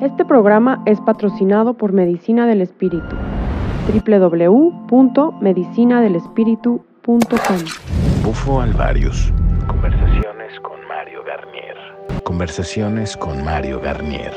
Este programa es patrocinado por Medicina del Espíritu. www.medicinadelespíritu.com Bufo Alvarius. Conversaciones con Mario Garnier. Conversaciones con Mario Garnier.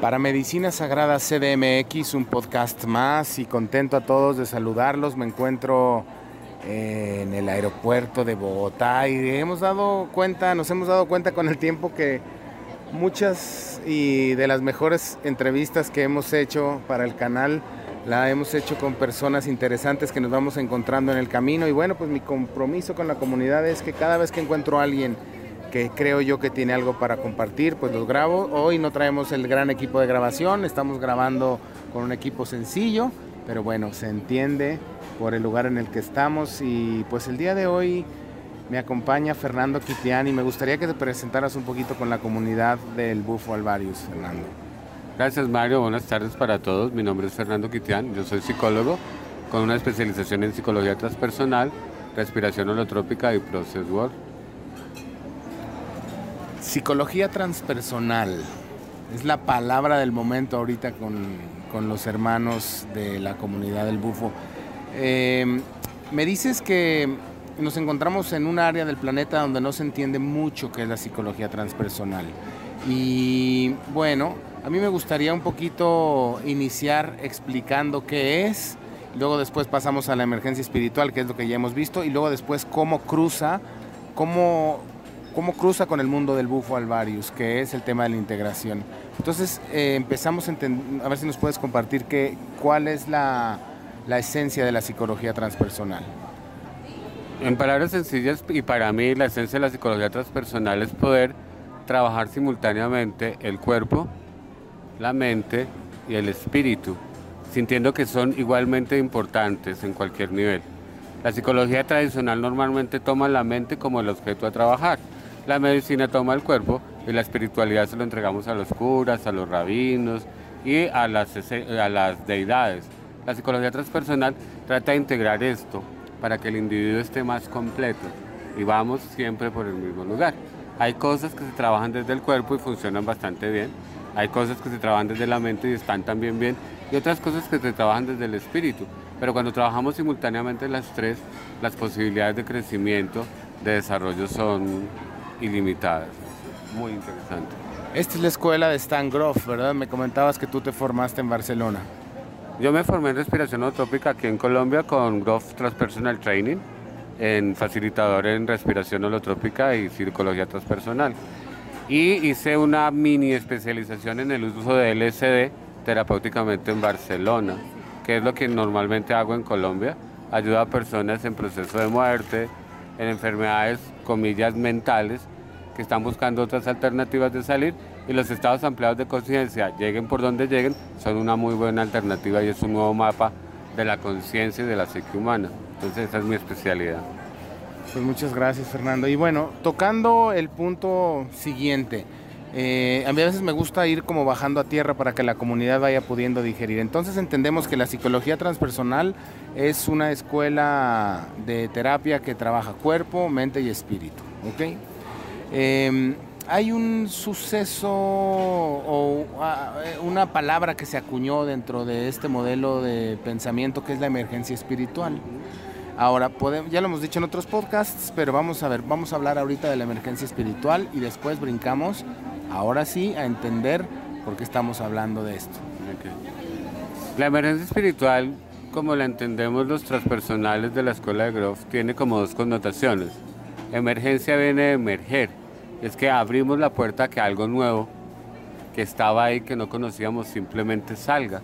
Para Medicina Sagrada CDMX, un podcast más y contento a todos de saludarlos. Me encuentro eh, en el aeropuerto de Bogotá y hemos dado cuenta, nos hemos dado cuenta con el tiempo que muchas y de las mejores entrevistas que hemos hecho para el canal la hemos hecho con personas interesantes que nos vamos encontrando en el camino y bueno, pues mi compromiso con la comunidad es que cada vez que encuentro a alguien que creo yo que tiene algo para compartir, pues los grabo. Hoy no traemos el gran equipo de grabación, estamos grabando con un equipo sencillo, pero bueno, se entiende por el lugar en el que estamos y pues el día de hoy me acompaña Fernando Quitián y me gustaría que te presentaras un poquito con la comunidad del Bufo Alvarius, Fernando. Gracias Mario, buenas tardes para todos. Mi nombre es Fernando Quitián, yo soy psicólogo con una especialización en psicología transpersonal, respiración holotrópica y process work. Psicología transpersonal es la palabra del momento ahorita con, con los hermanos de la comunidad del bufo. Eh, me dices que nos encontramos en un área del planeta donde no se entiende mucho qué es la psicología transpersonal. Y bueno, a mí me gustaría un poquito iniciar explicando qué es, luego después pasamos a la emergencia espiritual, que es lo que ya hemos visto, y luego después cómo cruza, cómo, cómo cruza con el mundo del bufo alvarius, que es el tema de la integración. Entonces eh, empezamos a, a, ver si nos puedes compartir que, cuál es la, la esencia de la psicología transpersonal. En palabras sencillas, y para mí la esencia de la psicología transpersonal es poder trabajar simultáneamente el cuerpo, la mente y el espíritu, sintiendo que son igualmente importantes en cualquier nivel. La psicología tradicional normalmente toma la mente como el objeto a trabajar, la medicina toma el cuerpo y la espiritualidad se lo entregamos a los curas, a los rabinos y a las, deidades. La psicología transpersonal trata de integrar esto para que el individuo esté más completo y vamos siempre por el mismo lugar. Hay cosas que se trabajan desde el cuerpo y funcionan bastante bien, hay cosas que se trabajan desde la mente y están también bien, y otras cosas que se trabajan desde el espíritu. Pero cuando trabajamos simultáneamente las tres, las posibilidades de crecimiento, de desarrollo son ilimitadas. Muy interesante. Esta es la escuela de Stan Groff, ¿verdad? Me comentabas que tú te formaste en Barcelona. Yo me formé en respiración holotrópica aquí en Colombia con Groff Transpersonal Training, en facilitador en respiración holotrópica y psicología transpersonal. Y hice una mini especialización en el uso de LSD terapéuticamente en Barcelona, que es lo que normalmente hago en Colombia. Ayuda a personas en proceso de muerte, en enfermedades, comillas, mentales, que están buscando otras alternativas de salir y los estados ampliados de conciencia, lleguen por donde lleguen, son una muy buena alternativa y es un nuevo mapa de la conciencia y de la psique humana. Entonces esa es mi especialidad. Pues muchas gracias Fernando. Y bueno, tocando el punto siguiente, eh, a veces me gusta ir como bajando a tierra para que la comunidad vaya pudiendo digerir. Entonces entendemos que la psicología transpersonal es una escuela de terapia que trabaja cuerpo, mente y espíritu. ¿ok? Eh, hay un suceso o uh, una palabra que se acuñó dentro de este modelo de pensamiento que es la emergencia espiritual. Ahora, podemos, ya lo hemos dicho en otros podcasts, pero vamos a ver, vamos a hablar ahorita de la emergencia espiritual y después brincamos, ahora sí, a entender por qué estamos hablando de esto. Okay. La emergencia espiritual, como la entendemos los transpersonales de la escuela de Groff, tiene como dos connotaciones. Emergencia viene de emerger, es que abrimos la puerta a que algo nuevo que estaba ahí, que no conocíamos, simplemente salga.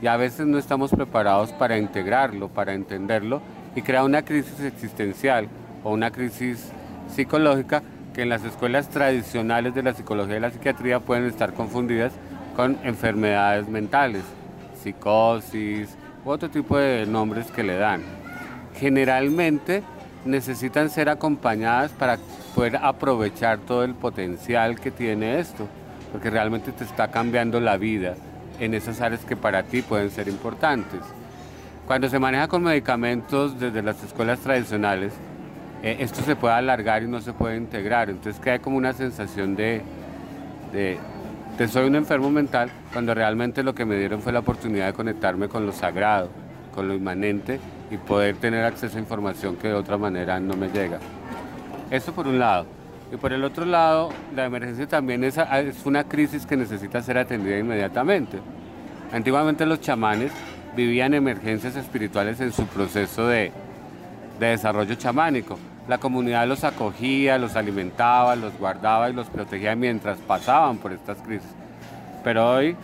Y a veces no estamos preparados para integrarlo, para entenderlo y crea una crisis existencial o una crisis psicológica que en las escuelas tradicionales de la psicología y la psiquiatría pueden estar confundidas con enfermedades mentales, psicosis u otro tipo de nombres que le dan. Generalmente necesitan ser acompañadas para poder aprovechar todo el potencial que tiene esto, porque realmente te está cambiando la vida en esas áreas que para ti pueden ser importantes. Cuando se maneja con medicamentos desde las escuelas tradicionales, eh, esto se puede alargar y no se puede integrar. Entonces queda como una sensación de, de, de soy un enfermo mental, cuando realmente lo que me dieron fue la oportunidad de conectarme con lo sagrado, con lo inmanente y poder tener acceso a información que de otra manera no me llega. Eso por un lado. Y por el otro lado, la emergencia también es, es una crisis que necesita ser atendida inmediatamente. Antiguamente los chamanes vivían emergencias espirituales en su proceso de, de desarrollo chamánico. La comunidad los acogía, los alimentaba, los guardaba y los protegía mientras pasaban por estas crisis. Pero hoy,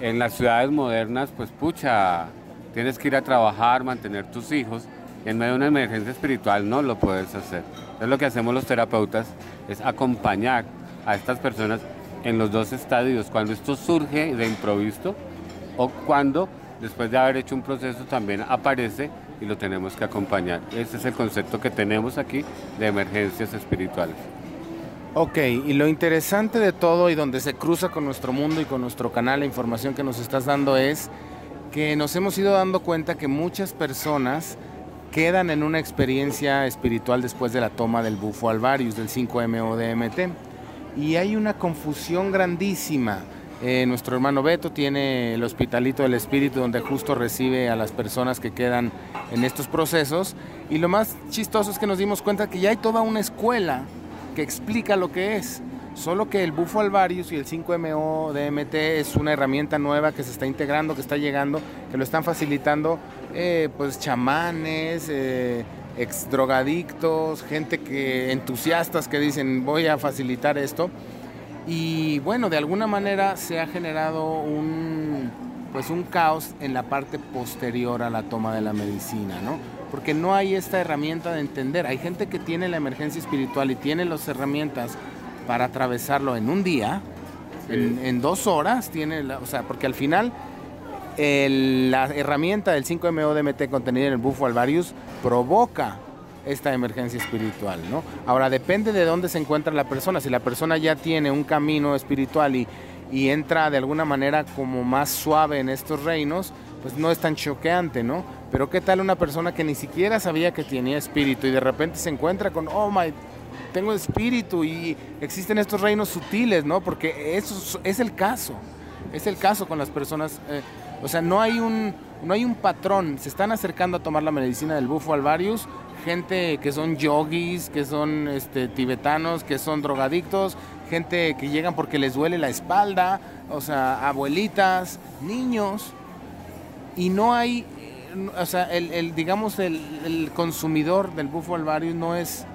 en las ciudades modernas, pues pucha, tienes que ir a trabajar, mantener tus hijos, y en medio de una emergencia espiritual no lo puedes hacer. Entonces lo que hacemos los terapeutas es acompañar a estas personas en los dos estadios, cuando esto surge de improviso o cuando después de haber hecho un proceso también aparece y lo tenemos que acompañar. Ese es el concepto que tenemos aquí de emergencias espirituales. Ok, y lo interesante de todo y donde se cruza con nuestro mundo y con nuestro canal, la información que nos estás dando es que nos hemos ido dando cuenta que muchas personas quedan en una experiencia espiritual después de la toma del bufo alvarius, del 5-MO-DMT. Y hay una confusión grandísima. Eh, nuestro hermano Beto tiene el Hospitalito del Espíritu donde justo recibe a las personas que quedan en estos procesos. Y lo más chistoso es que nos dimos cuenta que ya hay toda una escuela que explica lo que es. Solo que el bufo alvarius y el 5MO DMT es una herramienta nueva que se está integrando, que está llegando, que lo están facilitando eh, pues chamanes, eh, ex drogadictos, gente que entusiastas que dicen voy a facilitar esto. Y bueno, de alguna manera se ha generado un, pues un caos en la parte posterior a la toma de la medicina, ¿no? Porque no hay esta herramienta de entender. Hay gente que tiene la emergencia espiritual y tiene las herramientas para atravesarlo en un día, en, dos horas, tiene, o sea, porque al final la herramienta del 5-MO-DMT contenida en el bufo alvarius provoca esta emergencia espiritual, ¿no? Ahora depende de dónde se encuentra la persona. Si la persona ya tiene un camino espiritual y, y entra de alguna manera como más suave en estos reinos, pues no es tan choqueante, ¿no? Pero qué tal una persona que ni siquiera sabía que tenía espíritu y de repente se encuentra con, oh my, tengo espíritu y existen estos reinos sutiles, ¿no? Porque eso es el caso, es el caso con las personas. Eh, o sea, no hay un, no hay un patrón. Se están acercando a tomar la medicina del bufo alvarius gente que son yogis, que son este, tibetanos, que son drogadictos, gente que llegan porque les duele la espalda, o sea, abuelitas, niños, y no hay, o sea, el, digamos, el, consumidor del bufo alvarius no es,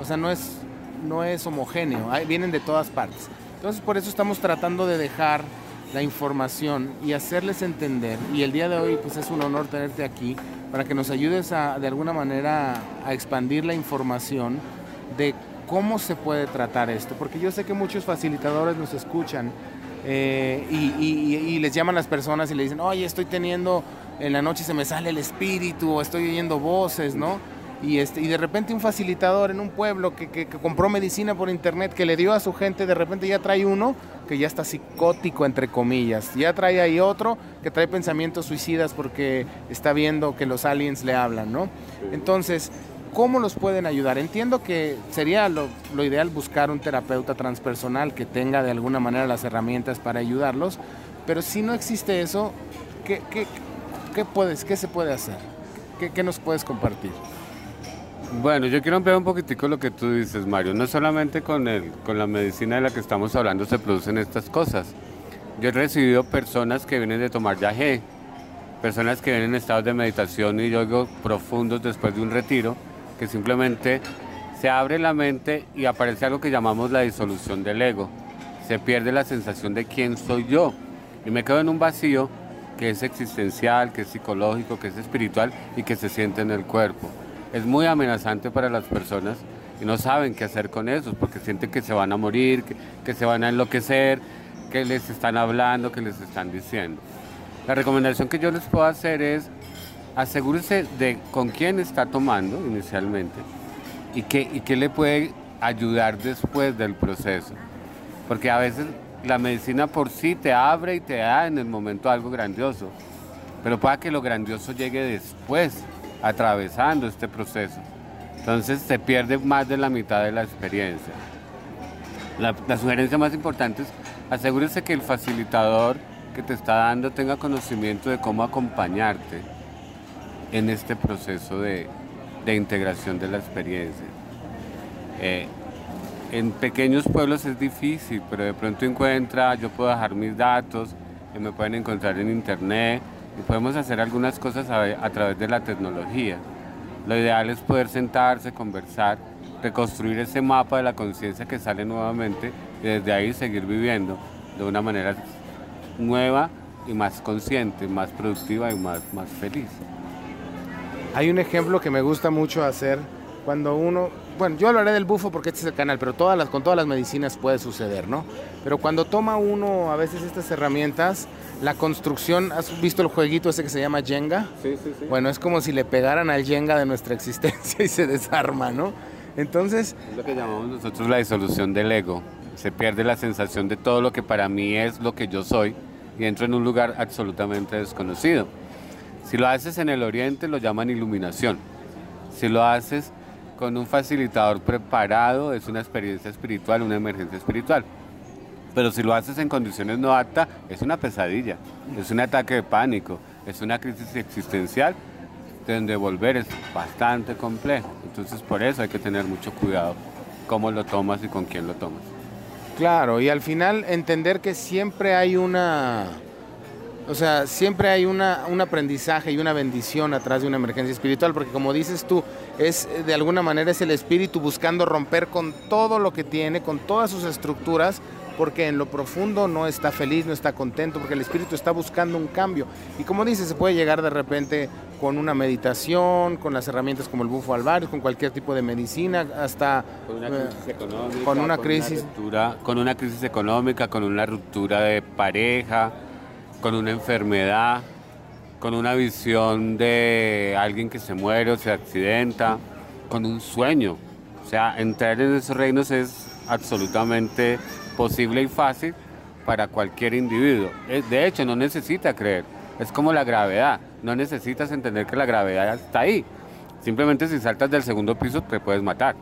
o sea, no es, no es homogéneo, vienen de todas partes. Entonces, por eso estamos tratando de dejar la información y hacerles entender. Y el día de hoy pues es un honor tenerte aquí para que nos ayudes a, de alguna manera a expandir la información de cómo se puede tratar esto. Porque yo sé que muchos facilitadores nos escuchan eh, y, les llaman las personas y le dicen, oye, estoy teniendo, en la noche se me sale el espíritu o estoy oyendo voces, ¿no? Y, este, y de repente un facilitador en un pueblo que, que, compró medicina por internet, que le dio a su gente, de repente ya trae uno que ya está psicótico, entre comillas. Ya trae ahí otro que trae pensamientos suicidas porque está viendo que los aliens le hablan, ¿no? Entonces, ¿cómo los pueden ayudar? Entiendo que sería lo, lo ideal buscar un terapeuta transpersonal que tenga de alguna manera las herramientas para ayudarlos, pero si no existe eso, ¿qué, qué, qué puedes, qué se puede hacer? ¿Qué, qué nos puedes compartir? Bueno, yo quiero ampliar un poquitico lo que tú dices, Mario. No solamente con, el, con la medicina de la que estamos hablando se producen estas cosas. Yo he recibido personas que vienen de tomar yagé, personas que vienen en estados de meditación y yoga profundos después de un retiro, que simplemente se abre la mente y aparece algo que llamamos la disolución del ego. Se pierde la sensación de quién soy yo y me quedo en un vacío que es existencial, que es psicológico, que es espiritual y que se siente en el cuerpo es muy amenazante para las personas y no saben qué hacer con eso porque sienten que se van a morir, que, se van a enloquecer, que les están hablando, que les están diciendo. La recomendación que yo les puedo hacer es asegúrese de con quién está tomando inicialmente y qué, y qué le puede ayudar después del proceso. Porque a veces la medicina por sí te abre y te da en el momento algo grandioso, pero pueda que lo grandioso llegue después, atravesando este proceso. Entonces se pierde más de la mitad de la experiencia. La, sugerencia más importante es asegúrese que el facilitador que te está dando tenga conocimiento de cómo acompañarte en este proceso de, de integración de la experiencia. Eh, en pequeños pueblos es difícil, pero de pronto encuentra, yo puedo dejar mis datos, me pueden encontrar en internet y podemos hacer algunas cosas a, a través de la tecnología. Lo ideal es poder sentarse, conversar, reconstruir ese mapa de la conciencia que sale nuevamente y desde ahí seguir viviendo de una manera nueva y más consciente, más productiva y más, más feliz. Hay un ejemplo que me gusta mucho hacer cuando uno, bueno, yo hablaré del bufo porque este es el canal, pero todas las, con todas las medicinas puede suceder, ¿no? Pero cuando toma uno a veces estas herramientas, la construcción, ¿has visto el jueguito ese que se llama Jenga? Sí, sí, sí. Bueno, es como si le pegaran al Jenga de nuestra existencia y se desarma, ¿no? Entonces, Es lo que llamamos nosotros la disolución del ego. Se pierde la sensación de todo lo que para mí es lo que yo soy y entro en un lugar absolutamente desconocido. Si lo haces en el oriente lo llaman iluminación. Si lo haces con un facilitador preparado es una experiencia espiritual, una emergencia espiritual. Pero si lo haces en condiciones no aptas es una pesadilla, es un ataque de pánico, es una crisis existencial de donde volver es bastante complejo. Entonces por eso hay que tener mucho cuidado cómo lo tomas y con quién lo tomas. Claro, y al final entender que siempre hay una, o sea, siempre hay una, un aprendizaje y una bendición atrás de una emergencia espiritual, porque como dices tú, es eh, de alguna manera es el espíritu buscando romper con todo lo que tiene, con todas sus estructuras, porque en lo profundo no está feliz, no está contento, porque el espíritu está buscando un cambio. Y como dices, se puede llegar de repente con una meditación, con las herramientas como el bufo alvario, con cualquier tipo de medicina, hasta Con una eh, crisis económica, con una crisis- ruptura- con una crisis económica, con una ruptura de pareja, con una enfermedad, con una visión de alguien que se muere o se accidenta, con un sueño. O sea, entrar en esos reinos es absolutamente posible y fácil para cualquier individuo. Eh, De hecho, no necesita creer. Es como la gravedad. No necesitas entender que la gravedad está ahí. Simplemente si saltas del segundo piso te puedes matar.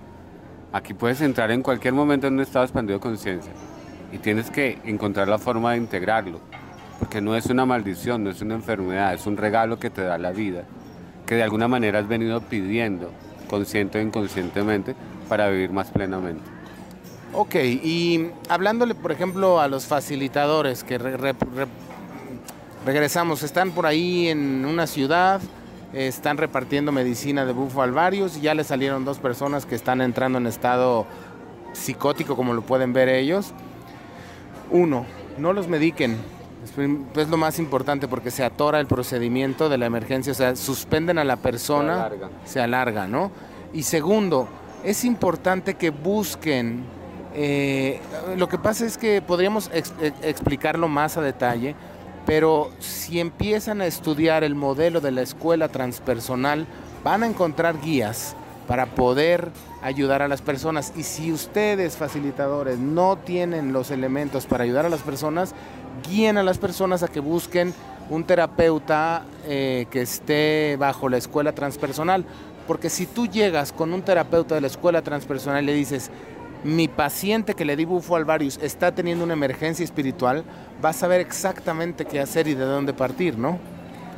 Aquí puedes entrar en cualquier momento en un estado expandido de conciencia y tienes que encontrar la forma de integrarlo, porque no es una maldición, no es una enfermedad, es un regalo que te da la vida, que de alguna manera has venido pidiendo, consciente o inconscientemente, para vivir más plenamente. Ok, y hablándole, por ejemplo, a los facilitadores que re- re- re- regresamos, están por ahí en una ciudad, están repartiendo medicina de bufo alvarius y ya le salieron dos personas que están entrando en estado psicótico, como lo pueden ver ellos. Uno, no los mediquen. Es prim- Es lo más importante porque se atora el procedimiento de la emergencia, o sea, suspenden a la persona, alarga. se alarga, ¿no? Y segundo, es importante que busquen, eh, lo que pasa es que podríamos ex- e- explicarlo más a detalle, pero si empiezan a estudiar el modelo de la escuela transpersonal, van a encontrar guías para poder ayudar a las personas. Y si ustedes, facilitadores, no tienen los elementos para ayudar a las personas, guíen a las personas a que busquen un terapeuta eh, que esté bajo la escuela transpersonal. Porque si tú llegas con un terapeuta de la escuela transpersonal y le dices, mi paciente que le di bufo alvarius está teniendo una emergencia espiritual, vas a saber exactamente qué hacer y de dónde partir, ¿no?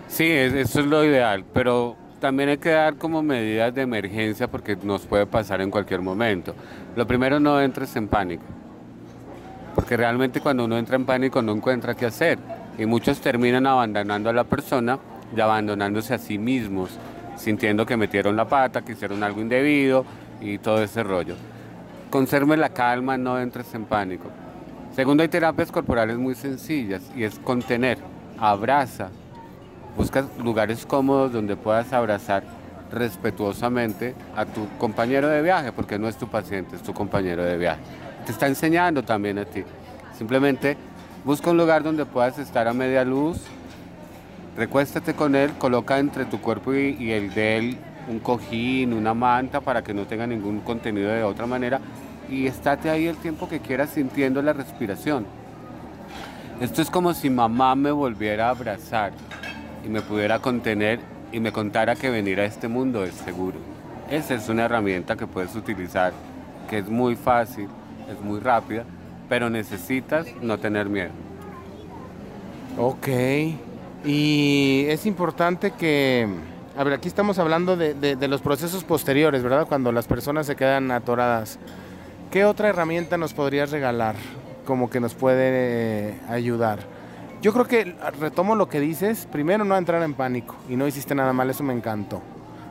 Sí, es- eso es lo ideal, pero también hay que dar como medidas de emergencia porque nos puede pasar en cualquier momento. Lo primero, no entres en pánico, porque realmente cuando uno entra en pánico no encuentra qué hacer y muchos terminan abandonando a la persona y abandonándose a sí mismos, sintiendo que metieron la pata, que hicieron algo indebido y todo ese rollo. Conserve la calma, no entres en pánico. Segundo, hay terapias corporales muy sencillas y es contener, abraza, Busca lugares cómodos donde puedas abrazar respetuosamente a tu compañero de viaje, porque no es tu paciente, es tu compañero de viaje. Te está enseñando también a ti. Simplemente busca un lugar donde puedas estar a media luz, recuéstate con él, coloca entre tu cuerpo y, y el de él un cojín, una manta para que no tenga ningún contenido de otra manera y estate ahí el tiempo que quieras sintiendo la respiración. Esto es como si mamá me volviera a abrazar y me pudiera contener y me contara que venir a este mundo es seguro. Esa es una herramienta que puedes utilizar, que es muy fácil, es muy rápida, pero necesitas no tener miedo. Ok. Y es importante que, a ver, aquí estamos hablando de, de- los procesos posteriores, ¿verdad? Cuando las personas se quedan atoradas. ¿Qué otra herramienta nos podrías regalar como que nos puede eh, ayudar? Yo creo que retomo lo que dices, primero no entrar en pánico y no hiciste nada mal, eso me encantó,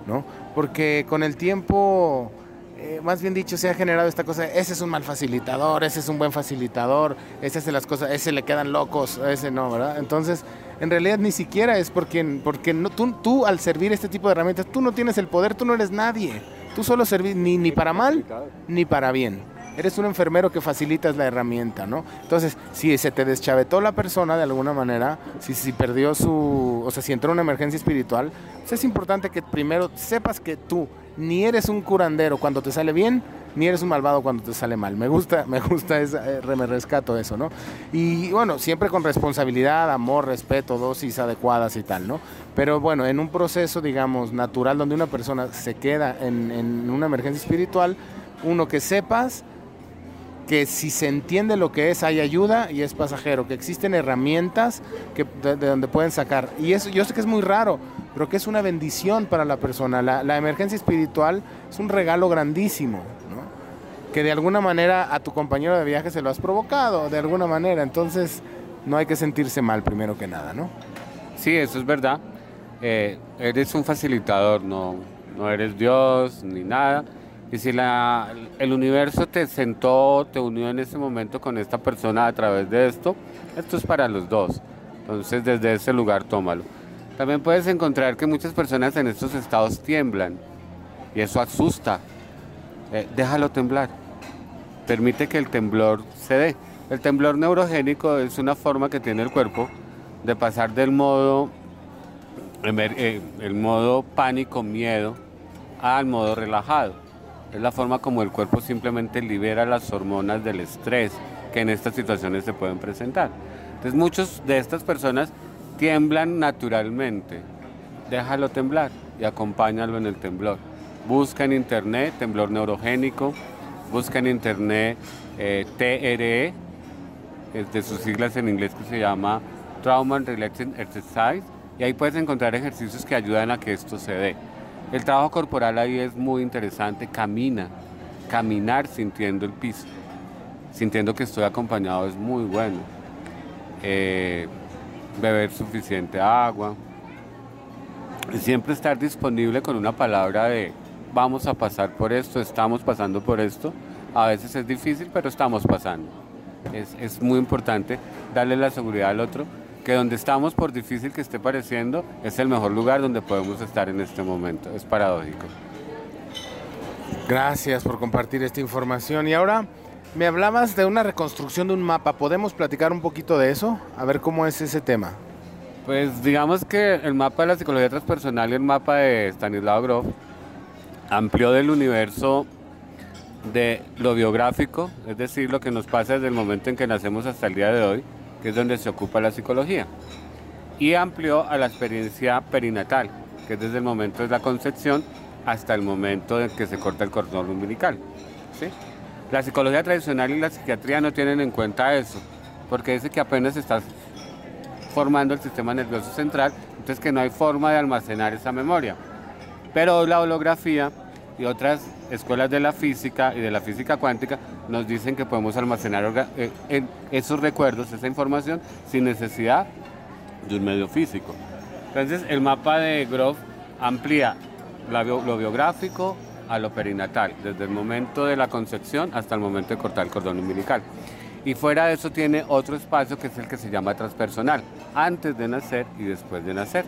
¿no? Porque con el tiempo, eh, más bien dicho, se ha generado esta cosa, ese es un mal facilitador, ese es un buen facilitador, ese hace las cosas, ese le quedan locos, ese no, ¿verdad? Entonces, en realidad ni siquiera es porque, porque no, tú, tú al servir este tipo de herramientas, tú no tienes el poder, tú no eres nadie, tú solo servís ni, ni para mal ni para bien. Eres un enfermero que facilitas la herramienta, ¿no? Entonces, si se te deschavetó la persona de alguna manera, si, si perdió su, o sea, si entró en una emergencia espiritual, pues es importante que primero sepas que tú ni eres un curandero cuando te sale bien, ni eres un malvado cuando te sale mal. Me gusta, me gusta, esa, eh, me rescato eso, ¿no? Y bueno, siempre con responsabilidad, amor, respeto, dosis adecuadas y tal, ¿no? Pero bueno, en un proceso, digamos, natural donde una persona se queda en, en una emergencia espiritual, uno que sepas que si se entiende lo que es, hay ayuda y es pasajero, que existen herramientas que, de, de donde pueden sacar. Y eso yo sé que es muy raro, pero que es una bendición para la persona. La, la emergencia espiritual es un regalo grandísimo, ¿no? que de alguna manera a tu compañero de viaje se lo has provocado, de alguna manera. Entonces no hay que sentirse mal primero que nada, ¿no? Sí, eso es verdad. Eh, eres un facilitador, no, no eres Dios ni nada. Y si la, el universo te sentó, te unió en ese momento con esta persona a través de esto, esto es para los dos. Entonces desde ese lugar tómalo. También puedes encontrar que muchas personas en estos estados tiemblan y eso asusta. Eh, déjalo temblar. Permite que el temblor se dé. El temblor neurogénico es una forma que tiene el cuerpo de pasar del modo, eh, el modo pánico, miedo, al modo relajado. Es la forma como el cuerpo simplemente libera las hormonas del estrés que en estas situaciones se pueden presentar. Entonces muchos de estas personas tiemblan naturalmente. Déjalo temblar y acompáñalo en el temblor. Busca en internet temblor neurogénico, busca en internet eh, TRE, de sus siglas en inglés que se llama Trauma Related Exercise, y ahí puedes encontrar ejercicios que ayudan a que esto se dé. El trabajo corporal ahí es muy interesante, camina, caminar sintiendo el piso, sintiendo que estoy acompañado es muy bueno. Eh, beber suficiente agua, siempre estar disponible con una palabra de vamos a pasar por esto, estamos pasando por esto. A veces es difícil, pero estamos pasando. Es, es muy importante darle la seguridad al otro que donde estamos, por difícil que esté pareciendo, es el mejor lugar donde podemos estar en este momento. Es paradójico. Gracias por compartir esta información. Y ahora me hablabas de una reconstrucción de un mapa. ¿Podemos platicar un poquito de eso? A ver cómo es ese tema. Pues digamos que el mapa de la psicología transpersonal y el mapa de Stanislav Grof amplió del universo de lo biográfico, es decir, lo que nos pasa desde el momento en que nacemos hasta el día de hoy, que es donde se ocupa la psicología, y amplió a la experiencia perinatal, que es desde el momento de la concepción hasta el momento en que se corta el cordón umbilical. ¿sí? La psicología tradicional y la psiquiatría no tienen en cuenta eso, porque dice que apenas estás formando el sistema nervioso central, entonces que no hay forma de almacenar esa memoria. Pero la holografía y otras escuelas de la física y de la física cuántica nos dicen que podemos almacenar eh, esos recuerdos, esa información, sin necesidad de un medio físico. Entonces el mapa de Grof amplía lo biográfico a lo perinatal, desde el momento de la concepción hasta el momento de cortar el cordón umbilical. Y fuera de eso tiene otro espacio que es el que se llama transpersonal, antes de nacer y después de nacer.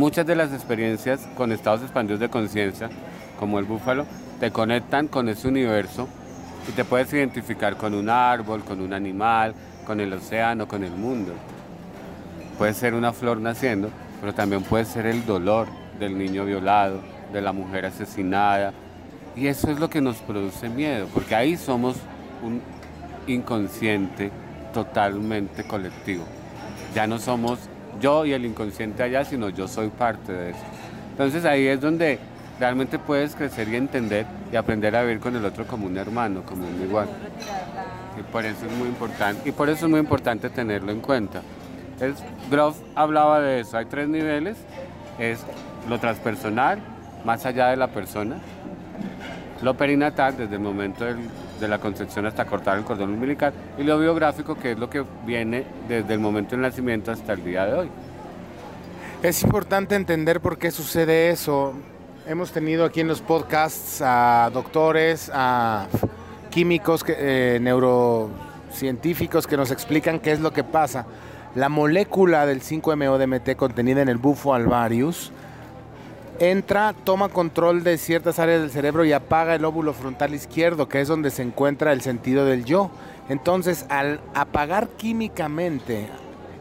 Muchas de las experiencias con estados expandidos de conciencia, como el búfalo, te conectan con ese universo y te puedes identificar con un árbol, con un animal, con el océano, con el mundo. Puede ser una flor naciendo, pero también puede ser el dolor del niño violado, de la mujer asesinada. Y eso es lo que nos produce miedo, porque ahí somos un inconsciente totalmente colectivo. Ya no somos yo y el inconsciente allá, sino yo soy parte de eso. Entonces ahí es donde realmente puedes crecer y entender y aprender a vivir con el otro como un hermano, como un igual. Y por eso es muy importante, y por eso es muy importante tenerlo en cuenta. Es, Groff hablaba de eso, hay tres niveles, es lo transpersonal, más allá de la persona, lo perinatal, desde el momento de la concepción hasta cortar el cordón umbilical, y lo biográfico, que es lo que viene desde el momento del nacimiento hasta el día de hoy. Es importante entender por qué sucede eso. Hemos tenido aquí en los podcasts a doctores, a químicos, eh, neurocientíficos que nos explican qué es lo que pasa. La molécula del 5-MeO-DMT contenida en el bufo alvarius entra, toma control de ciertas áreas del cerebro y apaga el óvulo frontal izquierdo, que es donde se encuentra el sentido del yo. Entonces, al apagar químicamente,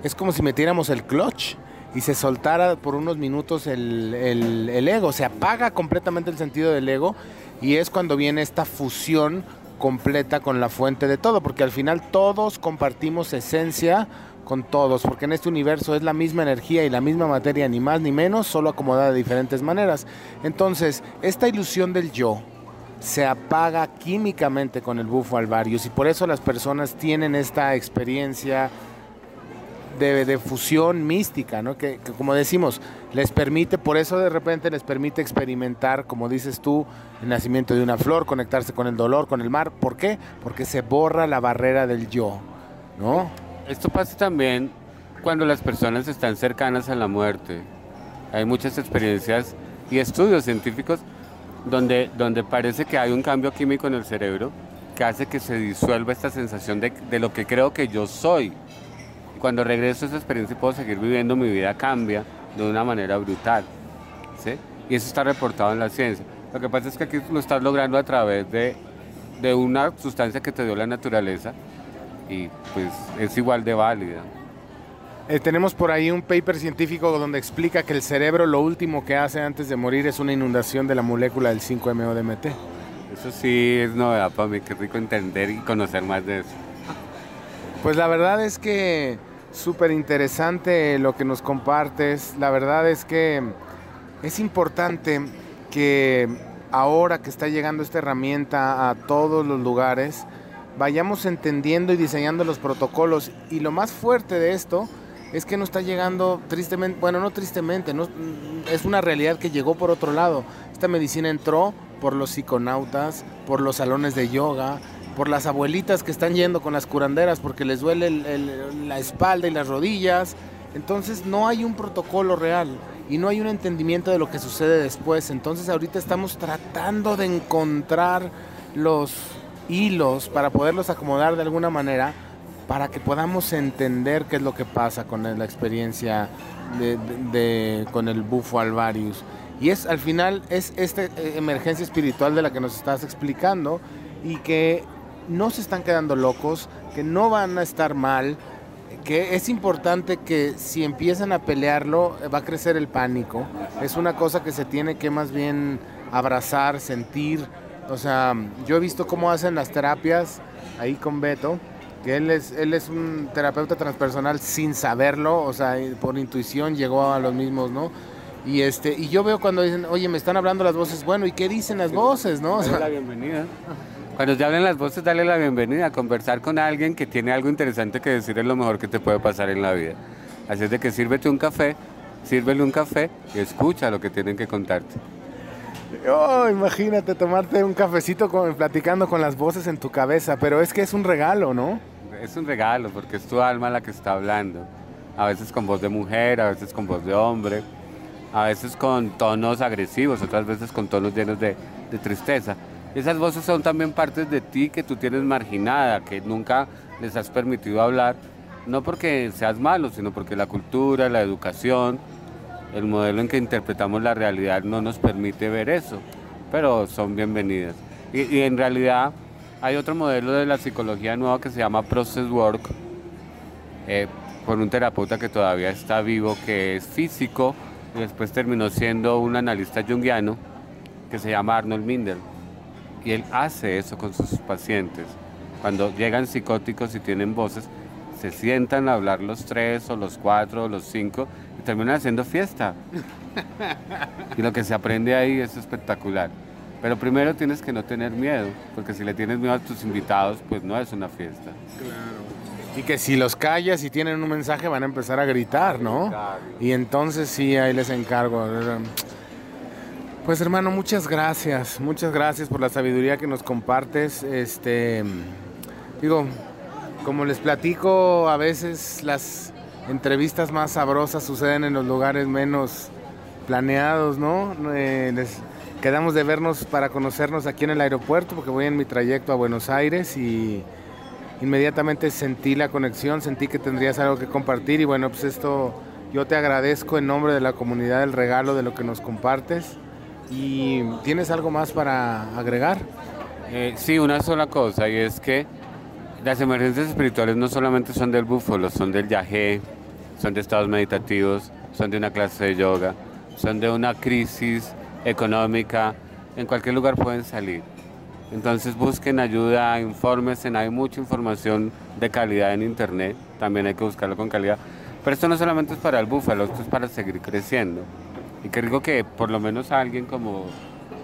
es como si metiéramos el clutch y se soltara por unos minutos el, el, ego, se apaga completamente el sentido del ego y es cuando viene esta fusión completa con la fuente de todo, porque al final todos compartimos esencia con todos, porque en este universo es la misma energía y la misma materia, ni más ni menos, solo acomodada de diferentes maneras. Entonces, esta ilusión del yo se apaga químicamente con el bufo alvarius y por eso las personas tienen esta experiencia de, fusión mística, ¿no? Que, como decimos, les permite, por eso de repente les permite experimentar, como dices tú, el nacimiento de una flor, conectarse con el dolor, con el mar. ¿Por qué? Porque se borra la barrera del yo, ¿no? Esto pasa también cuando las personas están cercanas a la muerte. Hay muchas experiencias y estudios científicos donde, donde parece que hay un cambio químico en el cerebro que hace que se disuelva esta sensación de, de lo que creo que yo soy cuando regreso a esa experiencia y puedo seguir viviendo, mi vida cambia de una manera brutal. ¿sí? Y eso está reportado en la ciencia. Lo que pasa es que aquí lo estás logrando a través de, de una sustancia que te dio la naturaleza y pues es igual de válida. Eh, tenemos por ahí un paper científico donde explica que el cerebro lo último que hace antes de morir es una inundación de la molécula del 5-MeO-DMT. Eso sí es novedad para mí, qué rico entender y conocer más de eso. Pues la verdad es que súper interesante lo que nos compartes. La verdad es que es importante que ahora que está llegando esta herramienta a todos los lugares, vayamos entendiendo y diseñando los protocolos. Y lo más fuerte de esto es que no está llegando tristemente, bueno, no tristemente, no, es una realidad que llegó por otro lado. Esta medicina entró por los psiconautas, por los salones de yoga, por las abuelitas que están yendo con las curanderas porque les duele la espalda y las rodillas. Entonces no hay un protocolo real y no hay un entendimiento de lo que sucede después. Entonces ahorita estamos tratando de encontrar los hilos para poderlos acomodar de alguna manera para que podamos entender qué es lo que pasa con la experiencia de, con el bufo alvarius. Y es al final es esta eh, emergencia espiritual de la que nos estás explicando y que no se están quedando locos, que no van a estar mal, que es importante que si empiezan a pelearlo va a crecer el pánico. Es una cosa que se tiene que más bien abrazar, sentir. O sea, yo he visto cómo hacen las terapias ahí con Beto, que él es, él es un terapeuta transpersonal sin saberlo, o sea, por intuición llegó a los mismos, ¿no? Y este, y yo veo cuando dicen, oye, me están hablando las voces, bueno, ¿y qué dicen las voces, no? la bienvenida. Cuando te hablen las voces, dale la bienvenida. a Conversar con alguien que tiene algo interesante que decir es lo mejor que te puede pasar en la vida. Así es de que sírvete un café, sírvele un café y escucha lo que tienen que contarte. Oh, imagínate tomarte un cafecito con, platicando con las voces en tu cabeza, pero es que es un regalo, ¿no? Es un regalo porque es tu alma la que está hablando. A veces con voz de mujer, a veces con voz de hombre, a veces con tonos agresivos, otras veces con tonos llenos de, de tristeza. Esas voces son también partes de ti que tú tienes marginada, que nunca les has permitido hablar, no porque seas malo, sino porque la cultura, la educación, el modelo en que interpretamos la realidad no nos permite ver eso, pero son bienvenidas. Y, en realidad hay otro modelo de la psicología nueva que se llama Process Work, eh, con un terapeuta que todavía está vivo, que es físico, y después terminó siendo un analista junguiano, que se llama Arnold Mindel y él hace eso con sus pacientes. Cuando llegan psicóticos y tienen voces, se sientan a hablar los tres o los cuatro o los cinco y terminan haciendo fiesta. y lo que se aprende ahí es espectacular. Pero primero tienes que no tener miedo, porque si le tienes miedo a tus invitados, pues no es una fiesta. Claro. Y que si los callas y tienen un mensaje van a empezar a gritar, ¿no? Y entonces sí, ahí les encargo. Pues hermano, muchas gracias, muchas gracias por la sabiduría que nos compartes. Este, digo, como les platico, a veces las entrevistas más sabrosas suceden en los lugares menos planeados, ¿no? Eh, quedamos de vernos para conocernos aquí en el aeropuerto porque voy en mi trayecto a Buenos Aires y inmediatamente sentí la conexión, sentí que tendrías algo que compartir y bueno, pues esto yo te agradezco en nombre de la comunidad el regalo de lo que nos compartes y tienes algo más para agregar. Eh, sí, una sola cosa y es que las emergencias espirituales no solamente son del búfalo, son del yagé, son de estados meditativos, son de una clase de yoga, son de una crisis económica, en cualquier lugar pueden salir. Entonces busquen ayuda, infórmense, hay mucha información de calidad en internet, también hay que buscarlo con calidad. Pero esto no solamente es para el búfalo, esto es para seguir creciendo. Y creo que por lo menos alguien como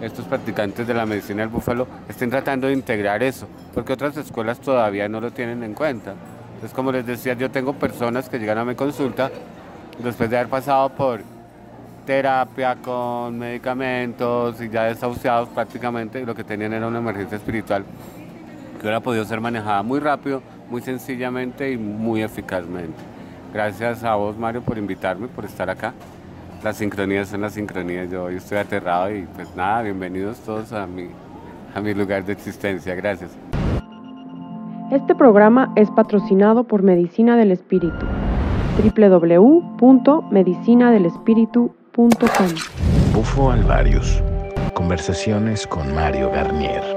estos practicantes de la medicina del búfalo estén tratando de integrar eso, porque otras escuelas todavía no lo tienen en cuenta. Entonces, como les decía, yo tengo personas que llegan a mi consulta después de haber pasado por terapia con medicamentos y ya desahuciados prácticamente, lo que tenían era una emergencia espiritual que hubiera podido ser manejada muy rápido, muy sencillamente y muy eficazmente. Gracias a vos, Mario, por invitarme, por estar acá. Las sincronías son las sincronías. Yo hoy estoy aterrado y pues nada, bienvenidos todos a mi, a mi lugar de existencia. Gracias. Este programa es patrocinado por Medicina del Espíritu www.medicinadelespíritu.com Bufo Alvarius. Conversaciones con Mario Garnier.